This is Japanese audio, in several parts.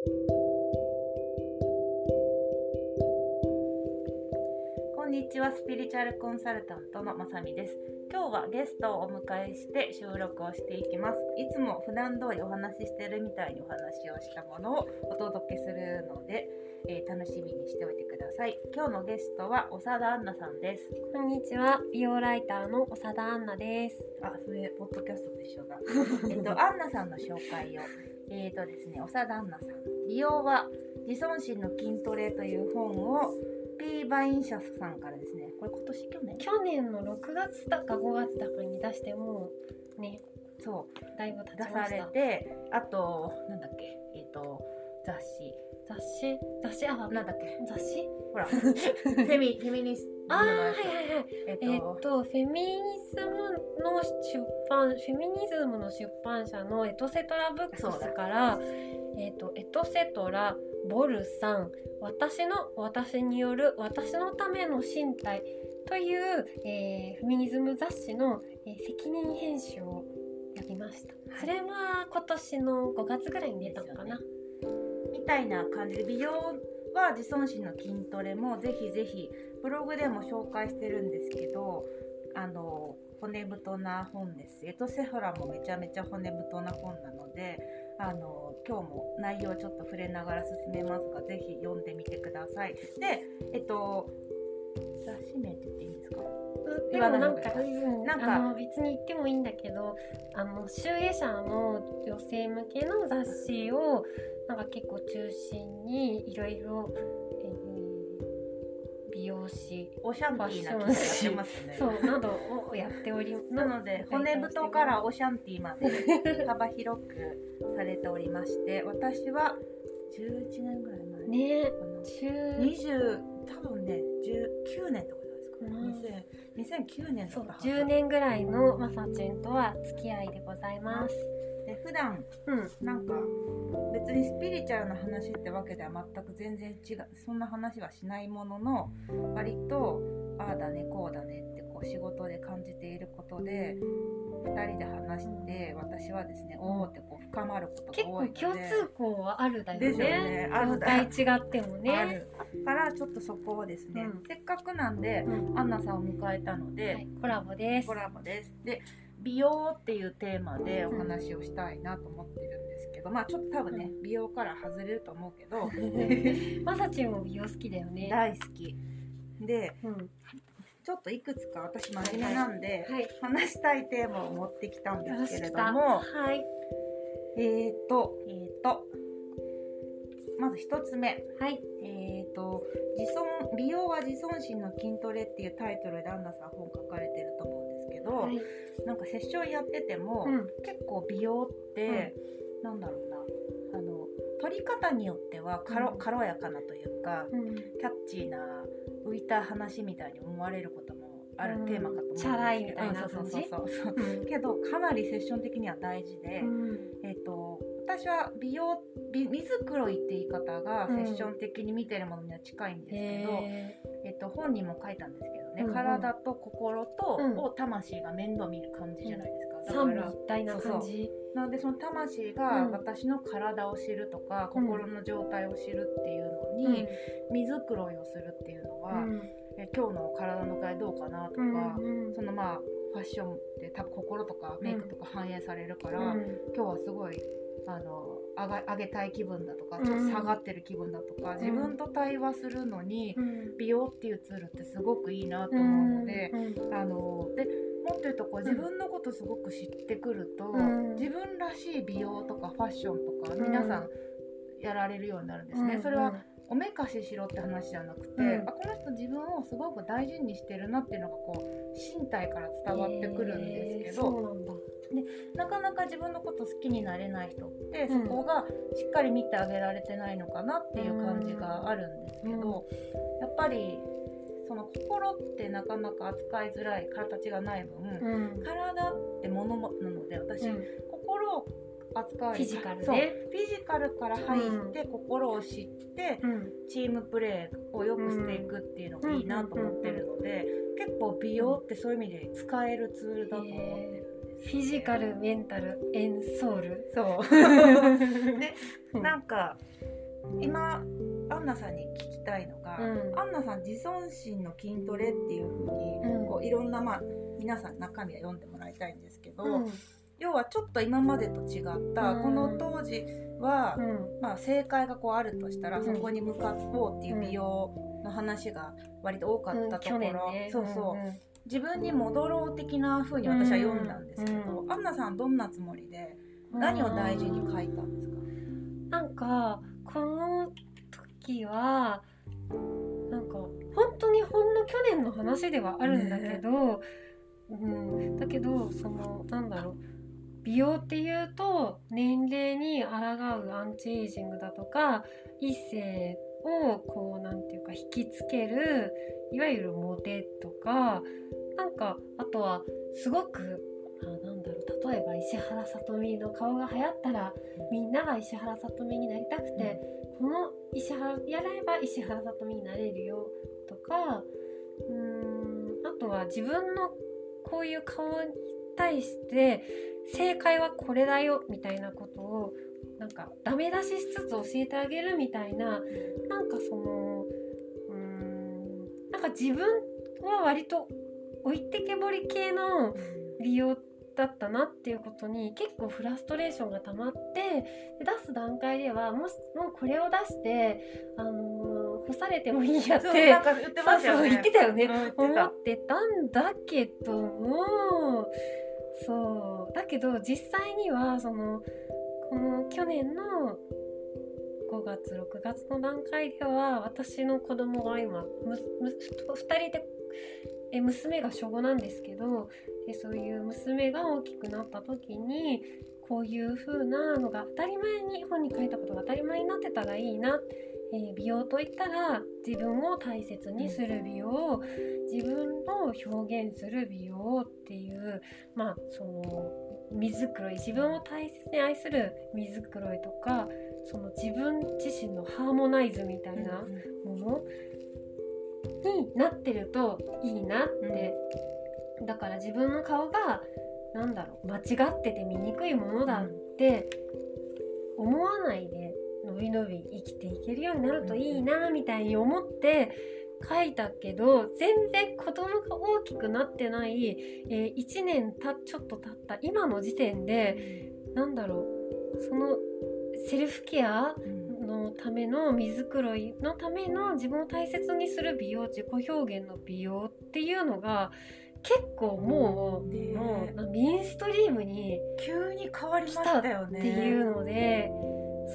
こんにちはスピリチュアルコンサルタントのまさみです今日はゲストをお迎えして収録をしていきますいつも普段通りお話ししてるみたいにお話をしたものをお届けするので、えー楽しみにしておいてください今日のゲストは長田杏奈さんですこんにちは、美容ライターの長田杏奈です。あ、それ、ポッドキャストと一緒だ。えっと、アンナさんの紹介を。えっ、とですね、長田アンナさん。美容は自尊心の筋トレという本を、P バイン社さんからですね、これ今年去年？去年の6月だか5月だかに出してもね、そだいぶ出さ。れて、あと、なんだっけ、えっ、と、雑誌。雑誌？雑誌？あ、なんだっけ、雑誌？ほら、フェミ、フェミニストあはいはいはい。えっ、えっと、と、フェミニズムの出版、フェミニズムの出版社のエトセトラブックスから、えっと、エトセトラ、ボルさん、私の、私による、私のための身体という、えーフェミニズム雑誌の、えー責任編集をやりました。はいそれは今年の5月ぐらいに出たのかな。みたいな感じで美容は自尊心の筋トレもぜひぜひブログでも紹介してるんですけどあの骨太な本です。エトセフラもめちゃめちゃ骨太な本なのであの今日も内容ちょっと触れながら進めますがぜひ読んでみてください。でえっと雑誌名って言っていいんですか？言わないもなんか、方がいいうんなんか。あの別に言ってもいいんだけどあの集英社の女性向けの雑誌をなんか結構中心にいろいろ美容師オシャンティーな気がしてますね。そうなどをやっており なので骨太からオシャンティーまで幅広くされておりまして私は11年ぐらい前。ね中20多分ね19年とかじゃないですか、うん2000 2009年とか10年ぐらいのまさちんとは付き合いでございます。で普段うん。なんか別にスピリチュアルな話ってわけでは全く全然違うそんな話はしないものの割とああだねこうだねってこう仕事で感じていることで2人で話して私はですねおおってこう深まること結構が多いので。共通項はあるだよね。ですよね。あ違ってもあねるからちょっとそこをですね、うん。せっかくなんでうん。アンナさんを迎えたので、はい、コラボです。コラボです。で美容っていうテーマでお話をしたいなと思ってるんですけど、まあちょっと多分ね、美容から外れると思うけど。まさちんも美容好きだよね。大好き。でうん。ちょっといくつか私真面目なんで、はい。話したいテーマを持ってきたんですけれども。たはい。えーとえーとまず一つ目。はい。えー、と自尊美容は自尊心の筋トレっていうタイトルでアンナさん本書かれてると思うんですけど、はい。なんかセッションやってても、うん。結構美容って、なんだろうなあの取り方によっては軽,、うん軽やかなというかうん。キャッチーな浮いた話みたいに思われることもあるうんテーマかと思うんですチャラいけど、みたいなそうそう感じそうそううん。けどかなりセッション的には大事で、えっ、と私は美容美水黒いって言い方がセッション的に見てるものには近いんですけど、へえっと、本にも書いたんですけどね、うんうん。体と心と、うん。を魂が面倒見る感じじゃないですか、ーだから一体な感じ。なのでその魂がうん。私の体を知るとか、うん。心の状態を知るっていうのうん。に、水黒いをするっていうのは、うん。え今日の体の具合どうかなとか、うん。そのまあファッションって多分心とかメイクとか反映されるから、うん。今日はすごいあの上が上げたい気分だとかうん。ちょっと下がってる気分だとか、自分と対話するのに、うん。美容っていうツールってすごくいいなと思うので、うん。あのでもっと言うとこううん。自分のことすごく知ってくると、うん。自分らしい美容とかファッションとかうん皆さんやられるようになるんですね、うん。それはおめかししろって話じゃなくて、うんあこの人自分をすごく大事にしてるなっていうのがこう身体から伝わってくるんですけど、そうなんだ。なかなか自分のこと好きになれない人って、うんそこがしっかり見てあげられてないのかなっていう感じがあるんですけど、やっぱりその心ってなかなか扱いづらい形がない分、うん。体ってものもなので私、うん心を扱うフィジカルね。そう。フィジカルから入って、心を知ってうん。チームプレーを良くしていくっていうのがいいなと思ってるので、結構美容ってそういう意味で使えるツールだと思ってるフィジカルメンタルエンソウル。そう。ねうん。なんか今アンナさんに聞きたいのが、うん。アンナさん自尊心の筋トレっていう風に、うん。こういろんなまあ皆さん中身は読んでもらいたいんですけど、うん要はちょっと今までと違った、うん。この当時は、うん。まあ、正解がこうあるとしたら、うん。そこに向かおうっていう美容の話が割と多かったところ、ね。そうそう、んん。自分に戻ろう的な風に私は読んだんですけど、うん。アンナさんどんなつもりで何を大事に書いたんですか、なんかこの時はなんか本当にほんの去年の話ではあるんだけど、うん、だけどそのなんだろう美容っていうと年齢に抗うアンチエイジングだとか異性をこうなんていうか引きつけるいわゆるモテとかなんかあとはすごくあなんだろう例えば石原さとみの顔が流行ったらみんなが石原さとみになりたくて、この石原やれば石原さとみになれるよとかうーんあとは自分のこういう顔に対して正解はこれだよみたいなことをなんかダメ出ししつつ教えてあげるみたいななんかそのうーんなんか自分は割と置いてけぼり系の利用だったなっていうことに結構フラストレーションが溜まってで出す段階ではもしもうこれを出して、あのー干されてもいいやってそう言ってましたよね。ってたよね、うん思ってたんだけどもそうだけど実際にはそのこの去年の5月6月の段階では私の子供が今むむ2人でえ娘が小5なんですけどでそういう娘が大きくなった時にこういう風なのが当たり前に本に書いたことが当たり前になってたらいいなって、えー美容といったら自分を大切にする美容自分を表現する美容っていうまあその水黒い自分を大切に愛する水黒いとかその自分自身のハーモナイズみたいなものになってるといいなって、だから自分の顔がなんだろう間違ってて醜いものだって思わないでのびのび生きていけるようになるといいなみたいに思って書いたけど全然子供が大きくなってない、え1年たちょっと経った今の時点でなんだろうそのセルフケアのための水黒いのための自分を大切にする美容自己表現の美容っていうのが結構もう,、ねえ。もうメインストリームに急に変わりましたよね。っていうので、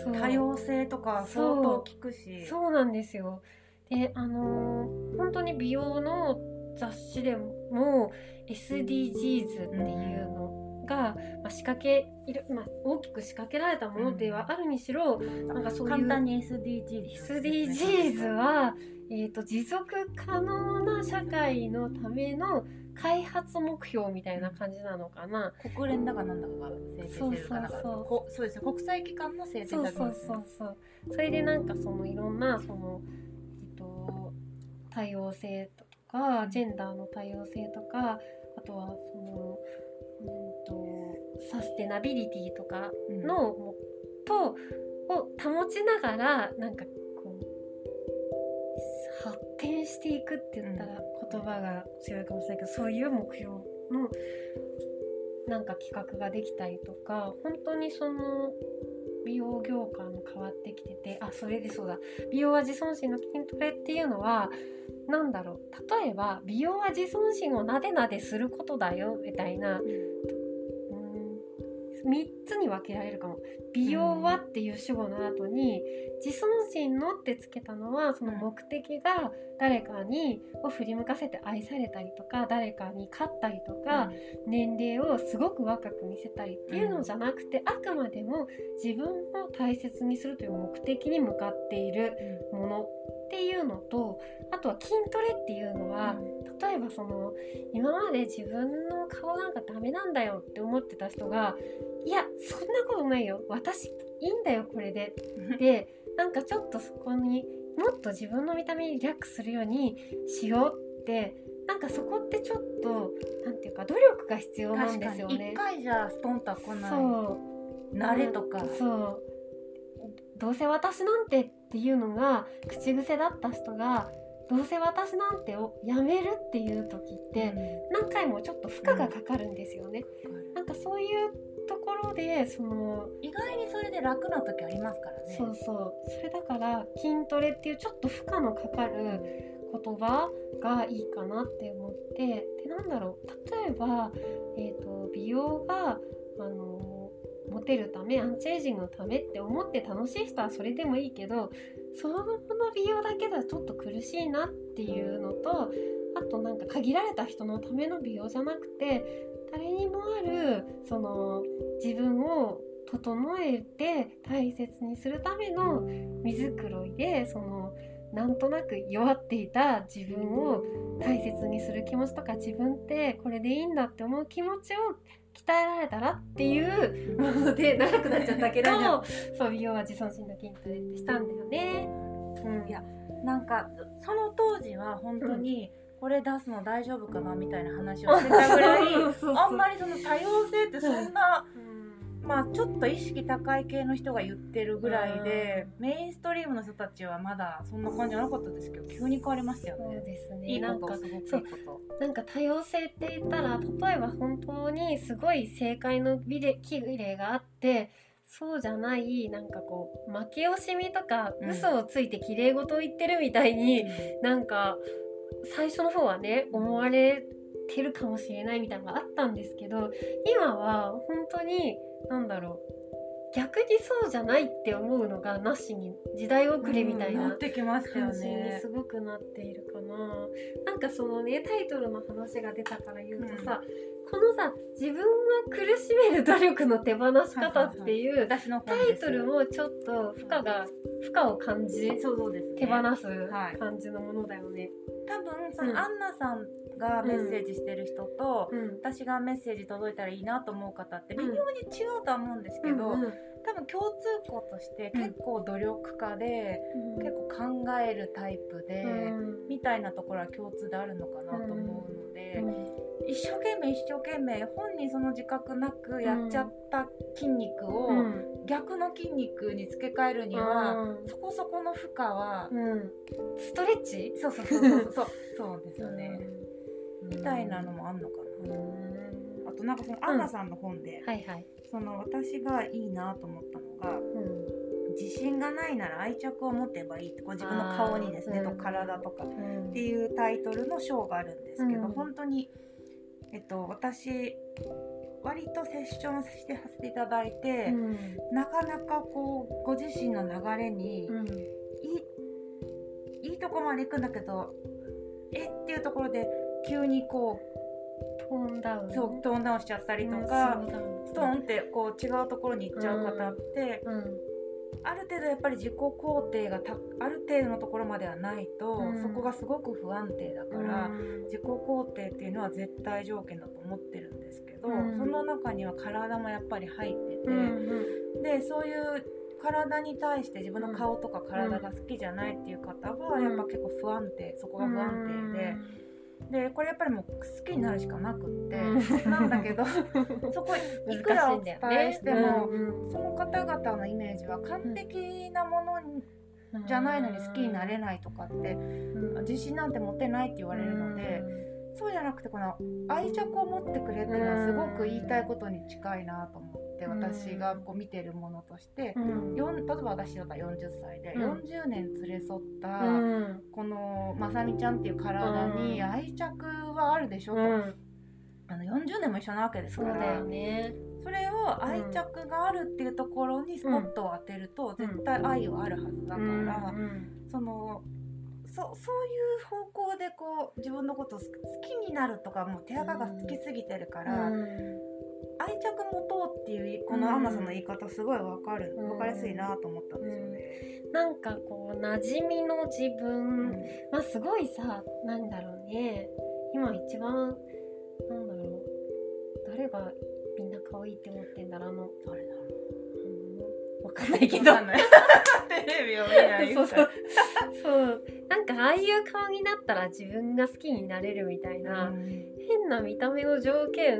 多様性とか相当聞くし。そうなんですよ。であのー本当に美容の雑誌でも SDGs っていうのが、まあ、仕掛けいる、まあ、大きく仕掛けられたものではあるにしろ、なんかそういう簡単に SDGs SDGs は、えー、と持続可能な社会のための開発目標みたいな感じなのかな。国連だかなんだかが制定してるかなそうそうそう。こそうですね。国際機関の制定そうそうそうそう。それでなんかそのいろんなその、えっと、多様性とかジェンダーの多様性とかあとはその、うん、とサステナビリティとかうん。とを保ちながらなんか展していくって言ったら言葉が強いかもしれないけど、そういう目標のなんか企画ができたりとか本当にその美容業界も変わってきててあそれでそうだ。美容は自尊心の筋トレっていうのはなんだろう。例えば美容は自尊心をなでなですることだよみたいなうん3つに分けられるかも。美容はっていう主語の後に自尊心のってつけたのはその目的が誰かにを振り向かせて愛されたりとか誰かに勝ったりとか、年齢をすごく若く見せたりっていうのじゃなくて、あくまでも自分を大切にするという目的に向かっているものっていうのとあとは筋トレっていうのは、例えばその今まで自分の顔なんかダメなんだよって思ってた人がいやそんなことないよ。私いいんだよこれで。でなんかちょっとそこにもっと自分の見た目にリラックスするようにしようってなんかそこってちょっとなんていうか努力が必要なんですよね。一回じゃストンとは来ない。そう。慣れとか。そう。どうせ私なんてっていうのが口癖だった人がどうせ私なんてをやめるっていう時って何回もちょっと負荷がかかるんですよね。なんかそういうところでその意外にそれで楽な時ありますからね。そうそう。それだから筋トレっていうちょっと負荷のかかる言葉がいいかなって思ってでなんだろう。例えば、えーと、美容があのモテるためアンチエイジングのためって思って楽しい人はそれでもいいけどその美容だけではちょっと苦しいなっていうのとあとなんか限られた人のための美容じゃなくて誰にもあるその自分を整えて大切にするための水黒いでそのなんとなく弱っていた自分を大切にする気持ちとか自分ってこれでいいんだって思う気持ちを鍛えられたらっていうもの で長くなっちゃったけどそう。美容は自尊心の筋トレってしたんだよね。うん、いやなんかその当時は本当に、これ出すの大丈夫かなみたいな話をしてたぐらいあんまりその多様性ってそんな、まあちょっと意識高い系の人が言ってるぐらいで、メインストリームの人たちはまだそんな感じじゃなかったですけど急に変わりましたよね。そうですね。いいこと。すごくいいことなんか多様性って言ったら例えば本当にすごい正解の美で綺麗があってそうじゃないなんかこう負け惜しみとか嘘をついて綺麗事を言ってるみたいに、うん、なんか最初の方はね思われてるかもしれないみたいなのがあったんですけど今は本当に何だろう。逆にそうじゃないって思うのがなしに時代遅れみたいな感じにすごくなっているかな。なんかそのねタイトルの話が出たから言うとさ、うん、このさ自分を苦しめる努力の手放し方っていうタイトルもちょっと負荷が負荷を感じ、手放す感じのものだよね。多分その、アンナさんがメッセージしてる人と、うん、私がメッセージ届いたらいいなと思う方って微妙に違うとは思うんですけど、多分共通項として結構努力家で、うん、結構考えるタイプで、うん、みたいなところは共通であるのかなと思うの一生懸命一生懸命本人その自覚なくやっちゃった筋肉を、逆の筋肉に付け替えるには、そこそこの負荷は、ストレッチ？そうそうそうそうそう。そうですよね、みたいなのもあんのかな。あとなんかそのアンナさんの本で、はいはい。その私がいいなと思ったのが、うん、自信がないなら愛着を持てばいいってこう自分の顔にですね、と体とかっていうタイトルの章があるんですけど、うん、本当に、えっと、私割とセッションしてさせていただいて、うん、なかなかこうご自身の流れに、うん、いいいいとこまで行くんだけどえっていうところで急にこうトーンダウン。そうトーンダウンしちゃったりとか、ストーンってこう違うところに行っちゃう方って、うん。うん、ある程度やっぱり自己肯定がたある程度のところまではないと、うん、そこがすごく不安定だから、自己肯定っていうのは絶対条件だと思ってるんですけど、その中には体もやっぱり入ってて、でそういう体に対して自分の顔とか体が好きじゃないっていう方はやっぱ結構不安定そこが不安定で。でこれやっぱりもう好きになるしかなくって、うん、なんだけど そこいくらお伝えしても、その方々のイメージは完璧なものに、じゃないのに好きになれないとかって、自信なんて持てないって言われるので。そうじゃなくてこの愛着を持ってくれっていうのはすごく言いたいことに近いなと思って私がこう見てるものとして、うん、例えば私だったら40歳で、うん、40年連れ添ったこのまさみちゃんっていう体に愛着はあるでしょと、うん、あの40年も一緒なわけですから。ね。それを愛着があるっていうところにスポットを当てると絶対愛はあるはずだから、そのそそういう方向でこう自分のこと好きになるとかもう手垢が好きすぎてるから、愛着持とうっていうこのアンナさんの言い方すごい分かる、うん、分かりやすいなと思ったんですよね。うん、なんかこう馴染みの自分、うん、まあすごいさなんだろうね。今一番なんだろう。誰がみんな可愛いって思ってんだろうあの誰だかんないけど。テレビを見ないそうそう。そう。なんかかああいう顔になったら自分が好きになれるみたいな、変な見た目の条件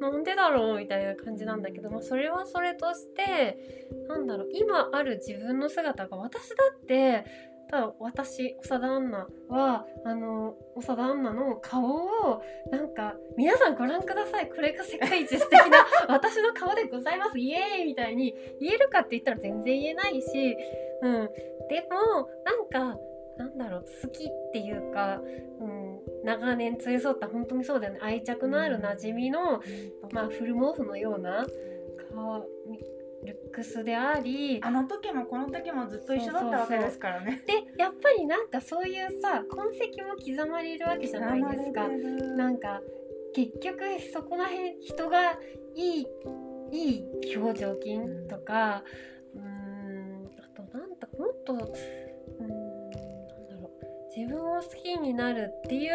なんでだろうみたいな感じなんだけど、まあ、それはそれとしてなんだろう今ある自分の姿が私だってただ私長田アンナはあの長田アンナの顔をなんか皆さんご覧ください。これが世界一素敵な 私の顔でございます。イエーイみたいに言えるかって言ったら全然言えないし、うん、でもなんかなんだろう好きっていうか、うん、長年連れ添った本当にそうだよね。愛着のある馴染みの、まあ、フル毛布のような顔ルックスでありあの時もこの時もずっと一緒だったわけですからね。でやっぱりなんかそういうさ痕跡も刻まれるわけじゃないですか。なんか結局そこら辺人がいいいい表情筋とか、うん、んあとなんだもっとうんなんだろう。自分を好きになるっていう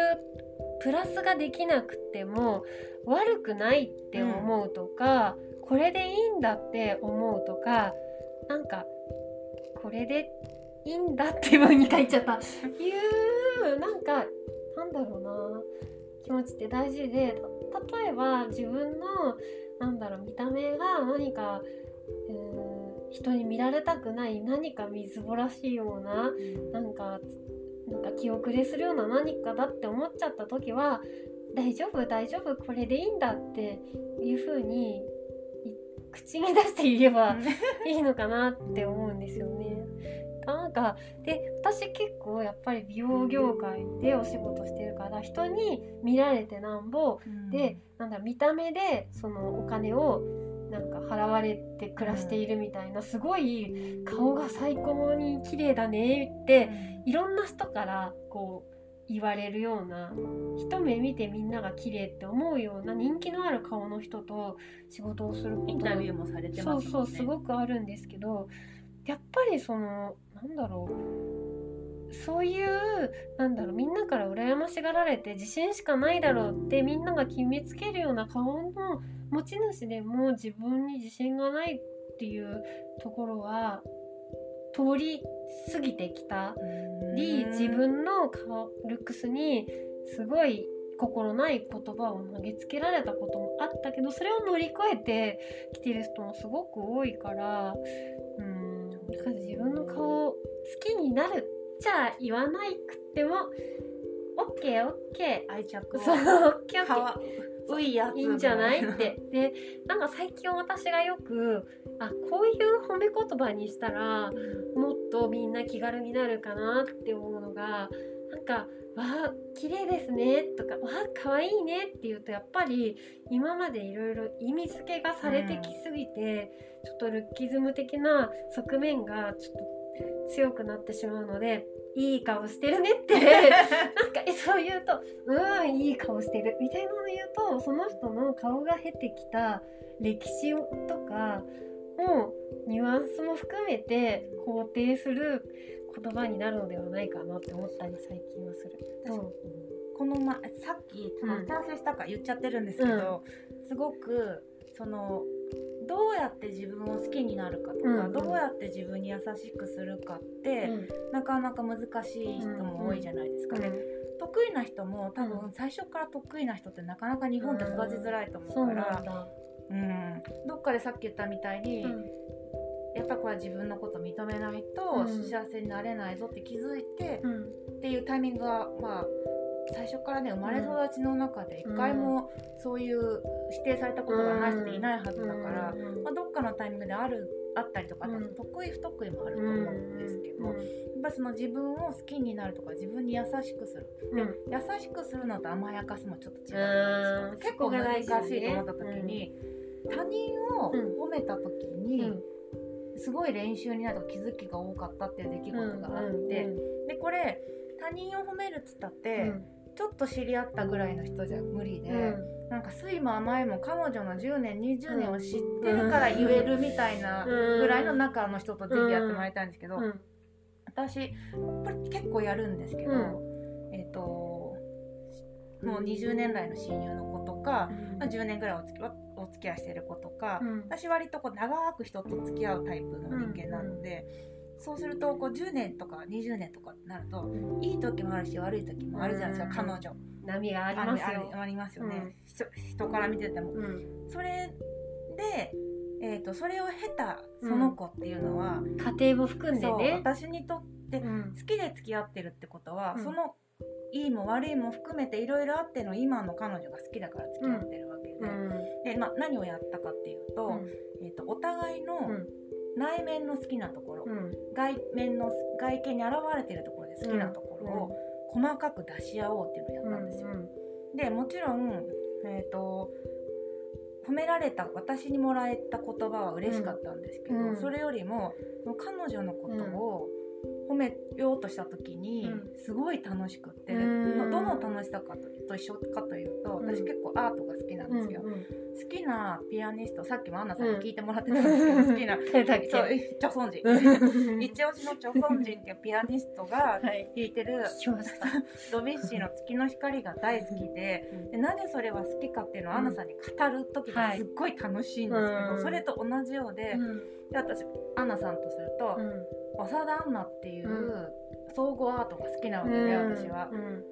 プラスができなくても悪くないって思うとか、うんこれでいいんだって思うとかなんかこれでいいんだって文に書いちゃった。いうなんかなんだろうな。気持ちって大事で例えば自分のなんだろう見た目が何か、えー、人に見られたくない何かみずぼらしいようななんかなんか気遅れするような何かだって思っちゃった時は大丈夫大丈夫これでいいんだっていう風に口に出して言えばいいのかなって思うんですよね。なんかで私結構やっぱり美容業界でお仕事してるから人に見られてなんぼ、うん、でなんだ見た目でそのお金をなんか払われて暮らしているみたいなすごい顔が最高に綺麗だねっていろんな人からこう言われるような一目見てみんなが綺麗って思うような人気のある顔の人と仕事をすることインタビューもされてます、ね、そうそうすごくあるんですけどやっぱりそのなんだろうそういうなんだろうみんなから羨ましがられて自信しかないだろうってみんなが決めつけるような顔の持ち主でも自分に自信がないっていうところは通り過ぎてきた。り自分の顔ルックスにすごい心ない言葉を投げつけられたこともあったけどそれを乗り越えてきてる人もすごく多いからうん。自分の顔を好きになるじゃあ言わないくっても OKOK 愛着そう OKOK ういやついいんじゃない？って。でなんか最近私がよくあこういう褒め言葉にしたらもっとみんな気軽になるかなって思うのがなんか「わあ綺麗ですね」とか「わあ可愛いね」って言うとやっぱり今までいろいろ意味付けがされてきすぎて、うん、ちょっとルッキズム的な側面がちょっと強くなってしまうのでいい顔してるねって。なんかえそう言うとうんいい顔してるみたいなの言うとその人の顔が経てきた歴史とかもニュアンスも含めて肯定する言葉になるのではないかなって思ったり最近はする。このまさっき打ち合わせしたか言っちゃってるんですけど、うん、すごくそのどうやって自分を好きになるかとか、うんうん、どうやって自分に優しくするかって、うん、なかなか難しい人も多いじゃないですか。ね。うん。うん、得意な人も多分最初から得意な人ってなかなか日本って育ちづらいと思うから、うん、どっかでさっき言ったみたいに、やっぱこれは自分のこと認めないと幸せになれないぞって気づいて、っていうタイミングがまあ最初からね生まれ育ちの中で一回もそういう否定されたことがない人っていないはずだから、まあ、どっかのタイミングであるあったりとか、得意不得意もあると思うんですけど、やっぱその自分を好きになるとか自分に優しくする、で優しくするのと甘やかすのちょっと違うんです結構難しいと思った時に、他人を褒めた時に、すごい練習になると気づきが多かったっていう出来事があって、でこれ他人を褒めるっつったって、ちょっと知り合ったぐらいの人じゃ無理で、うん、なんか酸いも甘いも彼女の10年20年を知ってるから言えるみたいなぐらいの中の人とぜひやってもらいたいんですけど、私これ結構やるんですけど、えっ、ー、ともう20年来の親友の子とか、まあ、10年ぐらいお付きお付き合いしてる子とか、私割とこう長く人と付き合うタイプの人間なので。そうするとこう10年とか20年とかってなるといい時もあるし悪い時もあるじゃないですか、うん。彼女。波がありますあよ。ありますよね、人人から見てても。うん、それで、えー、とそれを経たその子っていうのは、家庭も含んでね。私にとってうん。好きで付き合ってるってことは、うん。そのいいも悪いも含めていろいろあっての今の彼女が好きだから付き合ってるわけで,、うん。でまあ、何をやったかっていうと,、えー、とお互いのうん内面の好きなところ、うん。外面の外見に現れてるところで好きなところを細かく出し合おうっていうのをやったんですよ。でもちろん、えー、と褒められた私にもらえた言葉は嬉しかったんですけど、うん。それよりも彼女のことを褒めようとした時にうん。すごい楽しくって、うん。のどの楽しさかとと一緒かというと私うん。結構アートが好きなんですよ。うんうん。好きなピアニストさっきもアンナさんに聞いてもらってたんですけど、好きな そうチョソンジンうん。一押しのチョソンジンっていうピアニストが はい。弾いてる聞きました。ドビュッシーの「月の光」が大好きででなぜそれは好きかっていうのをアンナさんに語る時がすっごい楽しいんですけど、うん。それと同じようで,、で私アンナさんとすると、うん長田アンナっていうう総合アートが好きなわけで、私は。う。ん。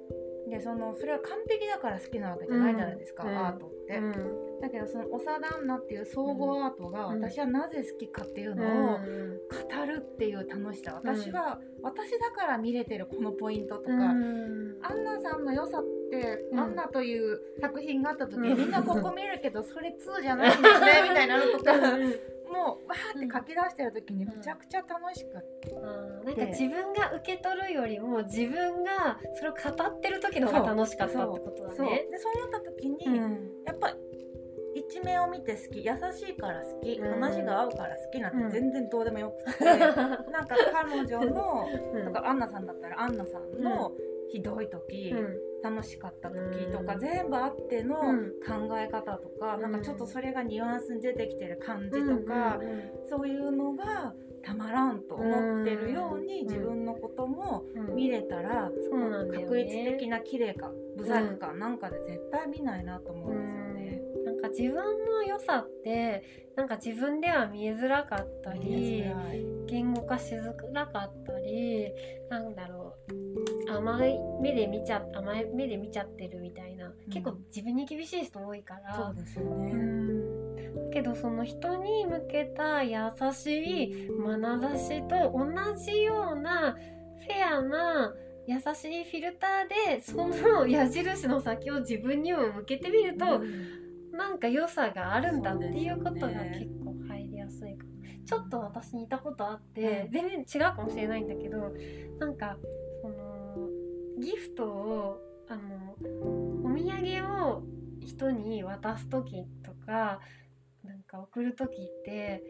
でそのそれは完璧だから好きなわけじゃないじゃないですか、うん。アートって。うん。だけどその長田アンナっていう総合アートがうん。私はなぜ好きかっていうのを語るっていう楽しさ。私は、私だから見れてるこのポイントとか、うん。アンナさんの良さって、うん。アンナという作品があった時、みんなここ見るけどそれ2じゃないんだよね みたいなのとかもうわーって書き出してる時にめちゃくちゃ楽しくって、あーなんか自分が受け取るよりも自分がそれを語ってる時の方が楽しかったってことだそう。ね。でそう思った時に、うん。やっぱ一面を見て好き。優しいから好き、うん。話が合うから好きなんうん。て全然どうでもよくて、なんか彼女のうん。とかアンナさんだったらアンナさんのひどい時、うん楽しかった時とか、うん。全部あってのうん。考え方とか、うん。なんかちょっとそれがニュアンスに出てきてる感じとか、そういうのがたまらんと思ってるように、うん自分のこともうん。見れたら、そうなん確率的な綺麗か不細工かなんかで絶対見ないなと思うんですよね。うんなんか自分の良さってなんか自分では見えづらかった見り言語化しづらかったりなんだろう甘い目で見ちゃ甘い目で見ちゃってるみたいな、結構自分に厳しい人多いから。そうですようね。ん。だけどその人に向けた優しい眼差しと同じようなフェアな優しいフィルターでその矢印の先を自分にも向けてみると、なんか良さがあるんだっていうことが結構入りやすいかも、ちょっと私似たことあって、うん。全然違うかもしれないんだけどなんかギフトをあのお土産を人に渡す時とかなんか送る時って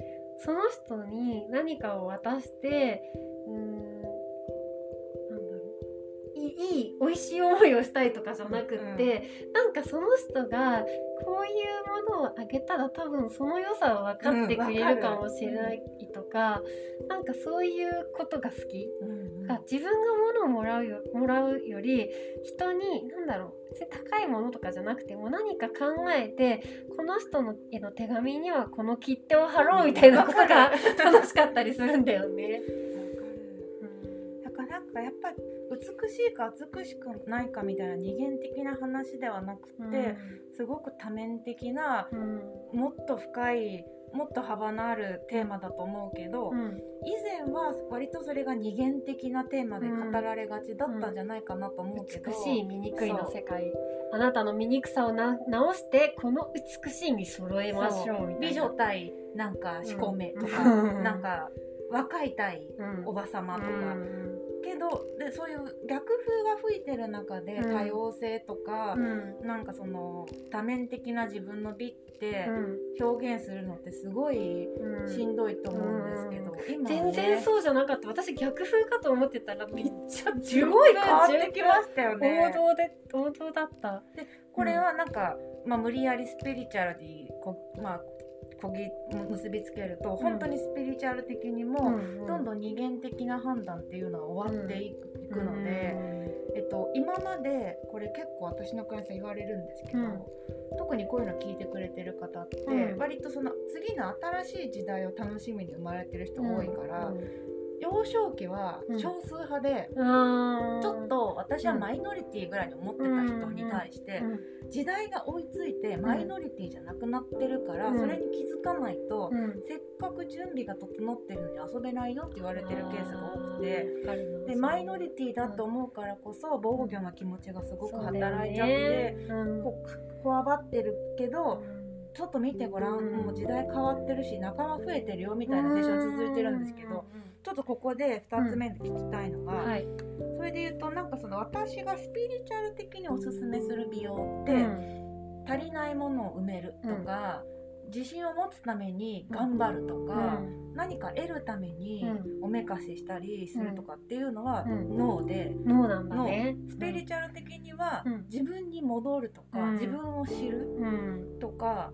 その人に何かを渡してうーんなんだろういい美味しい思いをしたいとかじゃなくって、なんかその人がこういうものをあげたら多分その良さを分かってくれるかもしれないとか、なんかそういうことが好き。うんうん。が自分が物をもらうよもらうより人に何だろう別に高いものとかじゃなくても何か考えてこの人のへの手紙にはこの切手を貼ろうみたいなことが楽しかったりするんだよね。わかる。だからなんかやっぱり美しいか美しくないかみたいな二元的な話ではなくて、すごく多面的なうん。もっと深いもっと幅のあるテーマだと思うけど、うん。以前は割とそれが二元的なテーマで語られがちだったんじゃないかなと思うけど、美しい醜いの世界。あなたの醜さをな直してこの美しいに揃えましょうみたいな。美女対なんかしこめとか、うん。なんか若い対うん。おばさまとか、うんけどでそういう逆風が吹いてる中でうん。多様性とかう、ん。なんかその多面的な自分の美ってうん。表現するのってすごいうん。しんどいと思うんですけど、今はね。全然そうじゃなかった。私逆風かと思ってたらめっちゃすごい変わってきましたよね。王道で王道だった。これはなんか、まあ、無理やりスピリチュアルにこ、まあ、こぎ結びつけると、本当にスピリチュアル的にも、どんどん二元的な判断っていうのは終わっていく,、ので、えっと、今までこれ結構私のクライアントさん言われるんですけど、うん。特にこういうの聞いてくれてる方って、うん。割とその次の新しい時代を楽しみに生まれてる人多いから、幼少期は少数派で、うん、ちょっと私はマイノリティぐらいに思ってた人に対して、時代が追いついてマイノリティじゃなくなってるから、それに気づかないと、せっかく準備が整ってるのに遊べないよって言われてるケースが多くてでマイノリティだと思うからこそ防御の気持ちがすごく働いちゃって、ここわばってるけど。ちょっと見てごらん、もう時代変わってるし仲間増えてるよみたいな現象が続いてるんですけど、ちょっとここで2つ目で聞きたいのが、うん。はい、それで言うとなんかその私がスピリチュアル的におすすめする美容って、うん、足りないものを埋めるとか、うん、自信を持つために頑張るとか、何か得るためにおめかししたりするとかっていうのは脳で、脳なんだね。スピリチュアル的には自分に戻るとか、自分を知るとか、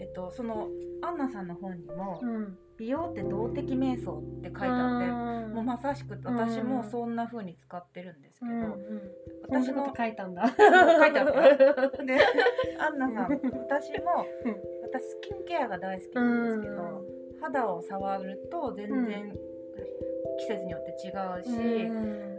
えっと、そのアンナさんの本にも、美容って動的瞑想って書いてあってもうまさしく私もそんな風に使ってるんですけど、うんうん、私も書いたんだ。書いてあったで アンナさん私も私スキンケアが大好きなんですけど肌を触ると全然、季節によって違うし、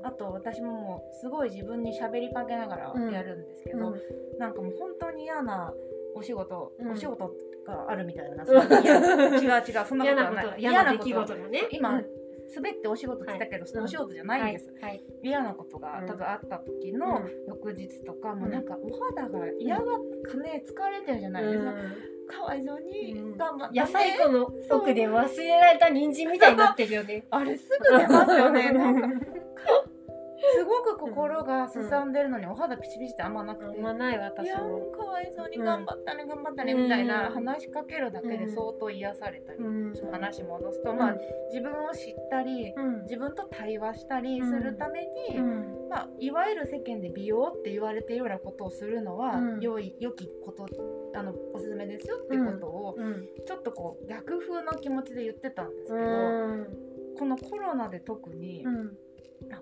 あと私ももうすごい自分に喋りかけながらやるんですけど、うん、なんかもう本当に嫌なお仕事、うん、お仕事があるみたいな、違う違うそんなことはない。嫌な出来事がね今、滑ってお仕事って言ったけど、はい、お仕事じゃないんです、はいはい、嫌なことが多分あった時の翌日とか、もうなんかお肌が嫌がかね疲れてるじゃない。ですか、かわいそうに頑張って、野菜庫の奥で忘れられた人参みたいになってるよね。あれすぐ出ますよね。なんかすごく心がすさんでるのに、お肌ピチピチってあんまなくて、あんまない私も。かわいそうに頑張ったね、頑張ったねみたいな話しかけるだけで相当癒されたり、話戻すと、まあ自分を知ったり、自分と対話したりするために、まあ、いわゆる世間で美容って言われてるようなことをするのは、良い良きことあのおすすめですよってことを、ちょっとこう逆風の気持ちで言ってたんですけど、このコロナで特に、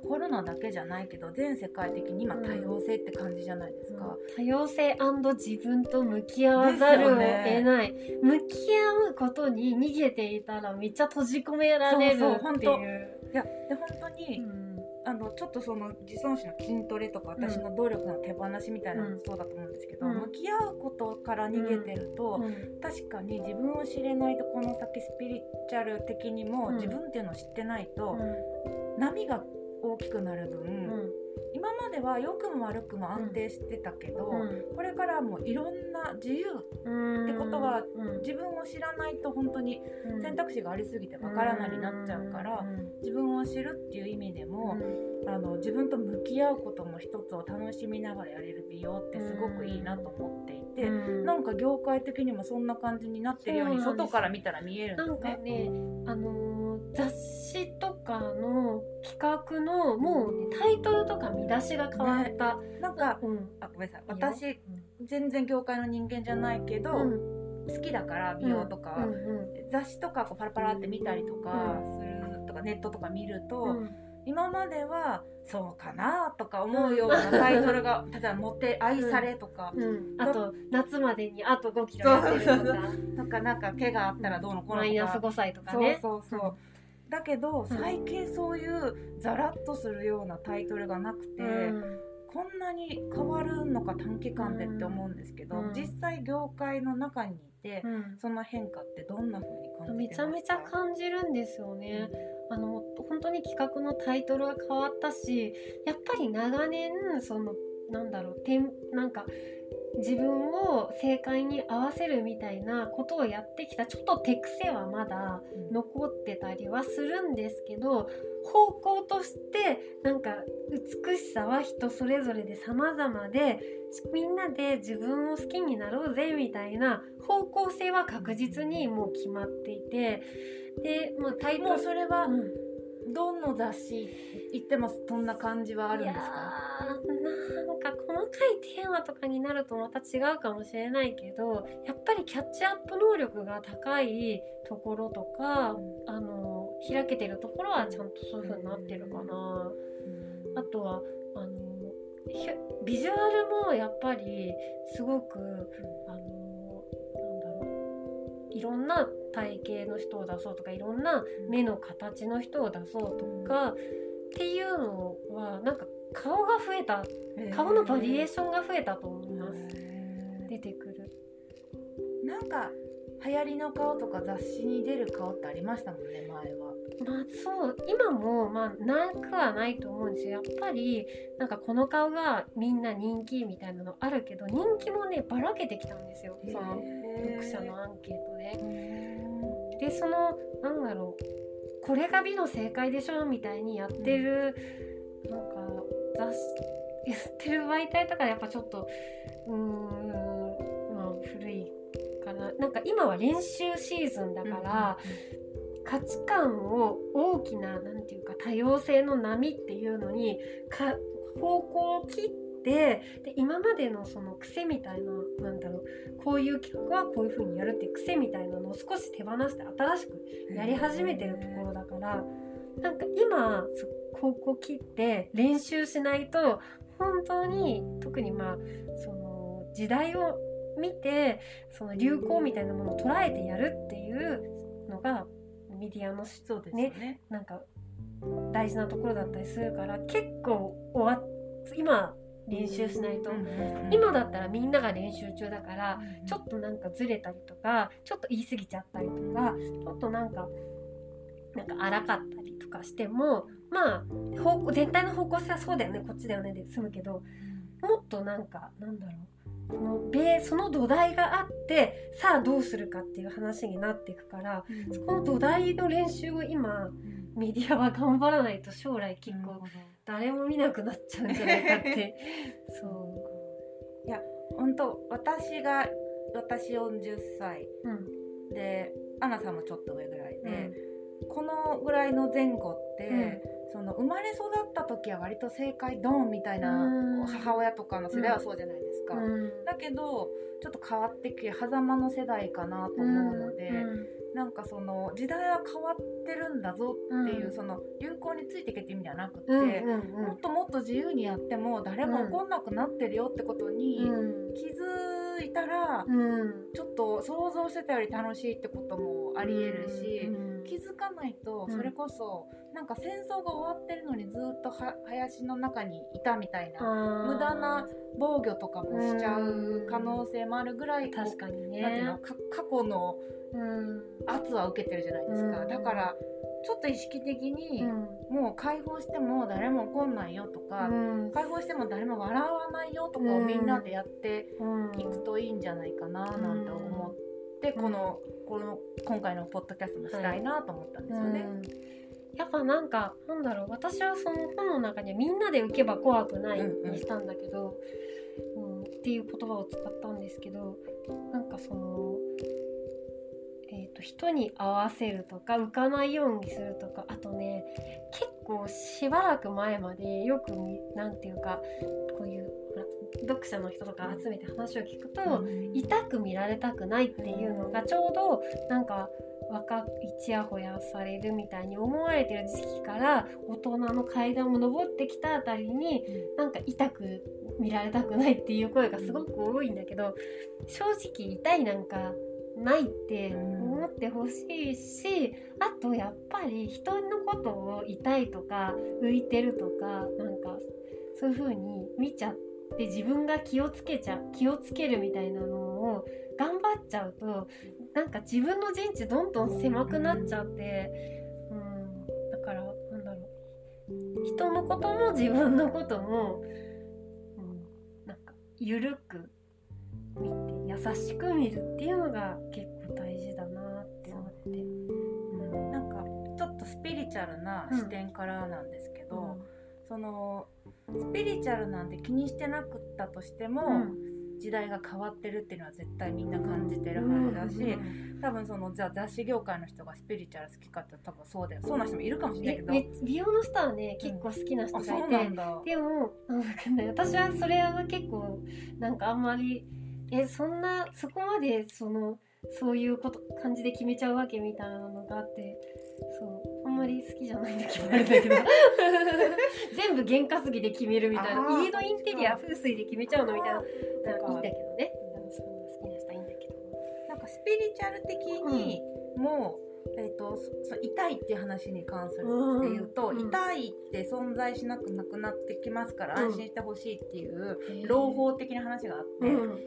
コロナだけじゃないけど全世界的に今多様性って感じじゃないですか、うん、多様性自分と向き合わざるを得ない、ね、向き合うことに逃げていたらめっちゃ閉じ込められるっていう。いやで本当に、うん、あのちょっとその自尊心の筋トレとか私の努力の手放しみたいなのもそうだと思うんですけど、うん、向き合うことから逃げてると、確かに自分を知れないとこの先スピリチュアル的にも自分っていうのを知ってないと、波が大きくなる分、うん、今までは良くも悪くも安定してたけど、うん、これからもいろんな自由ってことは、自分を知らないと本当に選択肢がありすぎてわからないになっちゃうから、自分を知るっていう意味でも、あの自分と向き合うことも一つを楽しみながらやれる美容ってすごくいいなと思っていて、うなんか業界的にもそんな感じになってるように外から見たら見えるんですね。なんかねあのー、雑誌とかの企画のもうねタイトルとか見出しが変わった、ね、なんか、うん、あごめんなさい。私、うん、全然業界の人間じゃないけど、うん、好きだから美容とか、うんうん、雑誌とかこうパラパラって見たりとかするとか、ネットとか見ると、今まではそうかなとか思うようなタイトルが例えば「モテ愛され」とか、うん。うん、あと夏までにあと5キロ痩せるとか。とかなんか毛があったらどうのこうのとか。マイナス5歳とかね。そうそうそう、だけど最近そういうザラッとするようなタイトルがなくて、こんなに変わるのか短期間でって思うんですけど、実際業界の中にいて、その変化ってどんな風に感じてますか？めちゃめちゃ感じるんですよね。あの本当に企画のタイトルが変わったしやっぱり長年そのなんだろうてんなんか自分を正解に合わせるみたいなことをやってきたちょっと手癖はまだ残ってたりはするんですけど方向としてなんか美しさは人それぞれで様々でみんなで自分を好きになろうぜみたいな方向性は確実にもう決まっていてで、まあ、タイトルそれは、うんどの雑誌行ってもそんな感じはあるんですか？なんか細かいテーマとかになるとまた違うかもしれないけどやっぱりキャッチアップ能力が高いところとか、うん、あの開けてるところはちゃんとそういう風になってるかな。うん、あとはあのビジュアルもやっぱりすごくあのなんだろういろんな体型の人を出そうとかいろんな目の形の人を出そうとか、っていうのはなんか顔が増えた。顔のバリエーションが増えたと思います。出てくる。なんか流行りの顔とか雑誌に出る顔ってありましたもんね前は。まあそう今もまあなくはないと思うんですよ。やっぱりなんかこの顔がみんな人気みたいなのあるけど人気もねばらけてきたんですよ。その読者のアンケートで。でそのなんだろうこれが美の正解でしょみたいにやってる、うん、なんか雑誌 やってる媒体とかやっぱちょっとうーんまあ古いかな。なんか今は練習シーズンだから、価値観を大きな何て言うか多様性の波っていうのにか方向を切ってで今までのその癖みたいななんだろうこういう企画はこういう風にやるっていう癖みたいなのを少し手放して新しくやり始めてるところだからなんか今方向切って練習しないと本当に特にまあその時代を見てその流行みたいなものを捉えてやるっていうのがメディアのそうですねね。なんか大事なところだったりするから結構終わ今練習しないと、今だったらみんなが練習中だから、ちょっとなんかずれたりとかちょっと言い過ぎちゃったりとかちょっとなんかなんか荒かったりとかしてもまあ方向全体の方向性はそうだよね。こっちだよね。で済むけどもっとなんかなんだろう。そのベその土台があってさあどうするかっていう話になっていくから、うん、そこの土台の練習を今、うん、メディアは頑張らないと将来結構誰も見なくなっちゃうんじゃないかって。そう。いや本当私が私40歳、うん、でアナさんもちょっと上ぐらいで、このぐらいの前後って、その生まれ育った時は割と正解ドンみたいな母親とかの世代はそうじゃないですか、だけどちょっと変わってきて狭間の世代かなと思うので、なんかその時代は変わってるんだぞっていう、その流行についていけって意味ではなくて、もっともっと自由にやっても誰も怒んなくなってるよってことに気づいたら、ちょっと想像してたより楽しいってこともありえるし、気づかないとそれこそ、なんか戦争が終わってるのにずっと林の中にいたみたいな無駄な防御とかもしちゃう可能性もあるぐらい確かにね。過去の圧は受けてるじゃないですか、だからちょっと意識的に、もう解放しても誰も怒んないよとか、解放しても誰も笑わないよとかをみんなでやっていくといいんじゃないかななんて思って、このこの今回のポッドキャストもしたいなと思ったんですよね。やっぱなんかなんだろう私はその本の中にみんなで浮けば怖くないにしたんだけど、うん、うん、っていう言葉を使ったんですけどなんかそのえーと、人に合わせるとか浮かないようにするとかあとね結構しばらく前までよく何て言うかこういう読者の人とか集めて話を聞くと、うん、痛く見られたくないっていうのがちょうどなんか若いちやほやされるみたいに思われてる時期から大人の階段を上ってきたあたりに、うん、なんか痛く見られたくないっていう声がすごく多いんだけど正直痛いなんかないって思ってほしいし、あとやっぱり人のことを痛いとか浮いてるとかなんかそういう風に見ちゃって自分が気をつけちゃ気をつけるみたいなのを頑張っちゃうとなんか自分の陣地どんどん狭くなっちゃって、うん、だからなんだろう。人のことも自分のことも、うん、なんか緩く見て優しく見るっていうのが結構大事だなって思って、うん、なんかちょっとスピリチュアルな視点からなんですけど、うん、そのスピリチュアルなんて気にしてなくったとしても、うん、時代が変わってるっていうのは絶対みんな感じてるはずだし、多分そのじゃあ雑誌業界の人がスピリチュアル好きかって多分そうだよ。そうな人もいるかもしれないけど。美容の人はね結構好きな人がいて、でもなんかね私はそれは結構なんかあんまりえそんなそこまでそのそういうこと感じで決めちゃうわけみたいなのがあってそう。あんまり好きじゃないんだけどあれだけど。全部験担ぎで決めるみたいな。家のインテリア風水で決めちゃうのみたいな。なんかいいんだけどね、うん、そう好きな人はいいんだけど。なんかスピリチュアル的に、もえー、とそ痛いっていう話に関するうんっていうと、うん痛いって存在しなくなくなってきますからうん。安心してほしいっていう朗報的な話があって、うん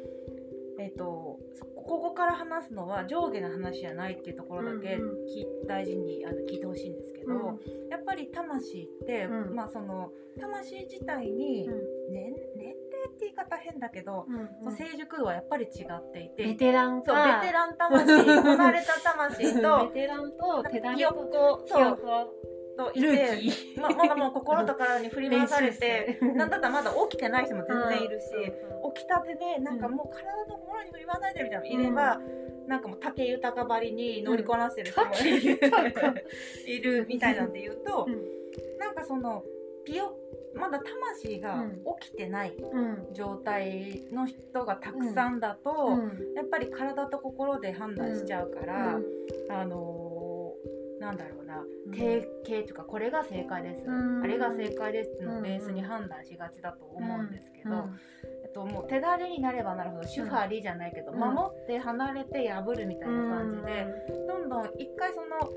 えー、とそここから話すのは上下の話じゃないっていうところだけうんうん。き大事にあの聞いてほしいんですけど、やっぱり魂って、うん。まあその魂自体に、うん。年年齢って言い方変だけど、うんその成熟度はやっぱり違っていて、ベテランそうかベテラン魂こなれた魂と ベテランと手だひれとよっこひよっそといルーてままだもう心と体に振り回されて なんだったらまだ起きてない人も全然いるし、うん起きたてでなんかもう体の心に振り回されてるみたいなのいれば、なんかもう竹豊ばりに乗りこなしてる人もいる,、うん。いるみたいなんで言うと、うん。なんかそのピヨまだ魂がうん。起きてないうん。状態の人がたくさんだと、うん。やっぱり体と心で判断しちゃうから、あのーなんだろうな。うん。定型というかこれが正解です、うん。あれが正解ですっていうのをベースに判断しがちだと思うんですけど、うん。えっと、もう手だれになればなるほど主張りじゃないけど、うん。守って離れて破るみたいな感じで、どんどん一回その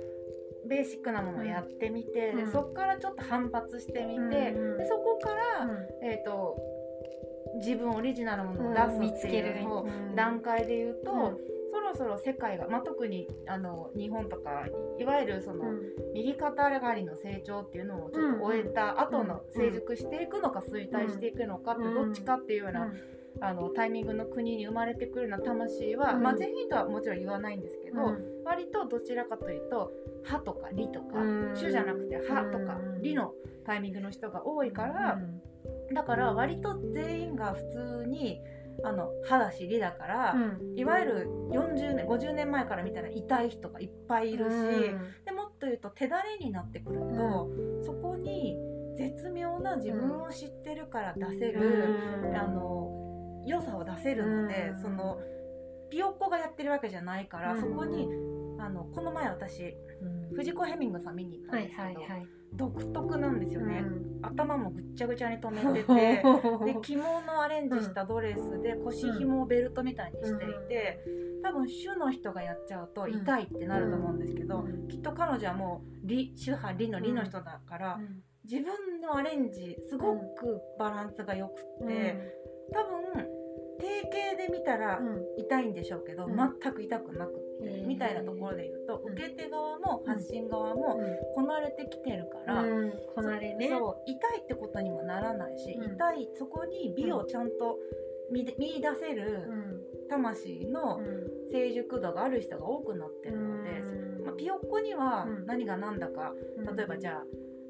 ベーシックなものをやってみて、うん。でそこからちょっと反発してみて、うん。でそこから、うん。えー、と自分オリジナルのものをうん出すっていう方段階で言うと、うん。そろそろ世界が、まあ、特にあの日本とかいわゆるその、右肩上がりの成長っていうのをちょっと終えた後のうん成熟していくのか衰退していくのかってうん。どっちかっていうような、あのタイミングの国に生まれてくるような魂は、うん。まあ、全員とはもちろん言わないんですけど、割とどちらかというと「歯」とか「理」とかうん「主」じゃなくて「歯」とかうん「理」のタイミングの人が多いから、だから割と全員が普通にあの歯だし理だから、いわゆる40年50年前から見たら痛い人がいっぱいいるし、でもっと言うと手だれになってくると、そこに絶妙な自分を知ってるから出せる、あの良さを出せるので、そのピヨッコがやってるわけじゃないから、うん。そこにあのこの前私藤子ヘミングさん見に行ったんはいですけど、はいはい独特なんですよね、頭もぐっちゃぐちゃに留めてて。で着物をアレンジしたドレスで腰紐をベルトみたいにしていて、多分主の人がやっちゃうと痛いってなると思うんですけど、うん。きっと彼女はもう理主派理の理の人だから、自分のアレンジすごくバランスが良くって、多分定型で見たら痛いんでしょうけど、うん。全く痛くなくって、みたいなところで言うと、うん。受け手側も発信側もこなれてきてるから、こなれね。そう痛いってことにもならないし、うん。痛いそこに美をちゃんと見出せる魂の成熟度がある人が多くなってるので、まあ、ピヨッコにはうん。何が何だか、例えばじゃ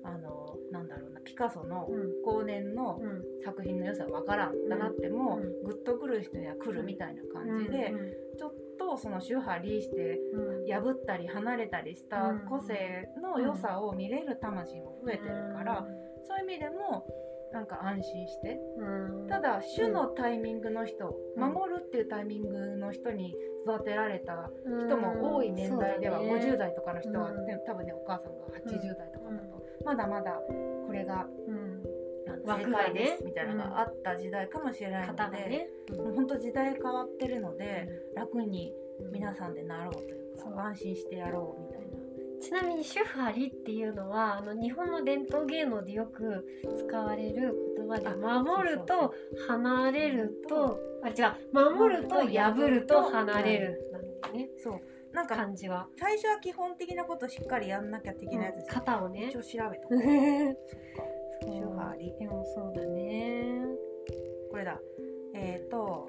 ああのなんだろうなピカソの後年の作品の良さが分からんだなっても、うん。グッとくる人には来るみたいな感じで、ちょっとその宗派リして破ったり離れたりした個性の良さを見れる魂も増えてるから、そういう意味でもなんか安心して。ただ主のタイミングの人、うん。守るっていうタイミングの人に育てられた人も多い年代では、50代とかの人は、多分ねお母さんが80代とかだと、まだまだこれがあの正枠がね。解ですみたいなのがあった時代かもしれないので、方がね。もう本当時代変わってるので、楽に皆ん。さんでなろうというか、そう。安心してやろうみたいな。ちなみに主婦ありっていうのはあの日本の伝統芸能でよく使われる言葉であ守ると離れるとあ違う。守ると破ると離れるなんだよね。そうなんか感じは。最初は基本的なことしっかりやんなきゃ的なやつで肩をね。一応調べとこう。そっか。主派理でもそうだね。これだ。えっ、ー、と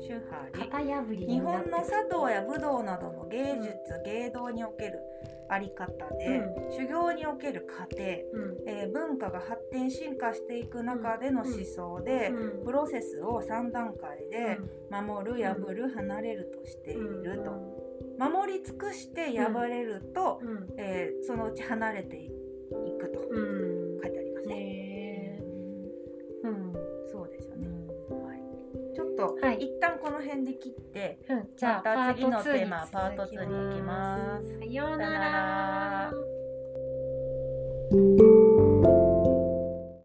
宗派り日本の茶道や武道などの芸術、芸道におけるあり方で、修行における過程、うん。えー文化が発展進化していく中での思想で、うん。プロセスを3段階で守る破る離れるとしていうん。ると、守り尽くして破れると、うん。えーそのうち離れていくとうん。書いてありますね。へー。うん。そうですよね、はい、ちょっと、はい。一旦この辺で切ってうん。じゃあまた次のパート2テーマパート2に行きます。さようなら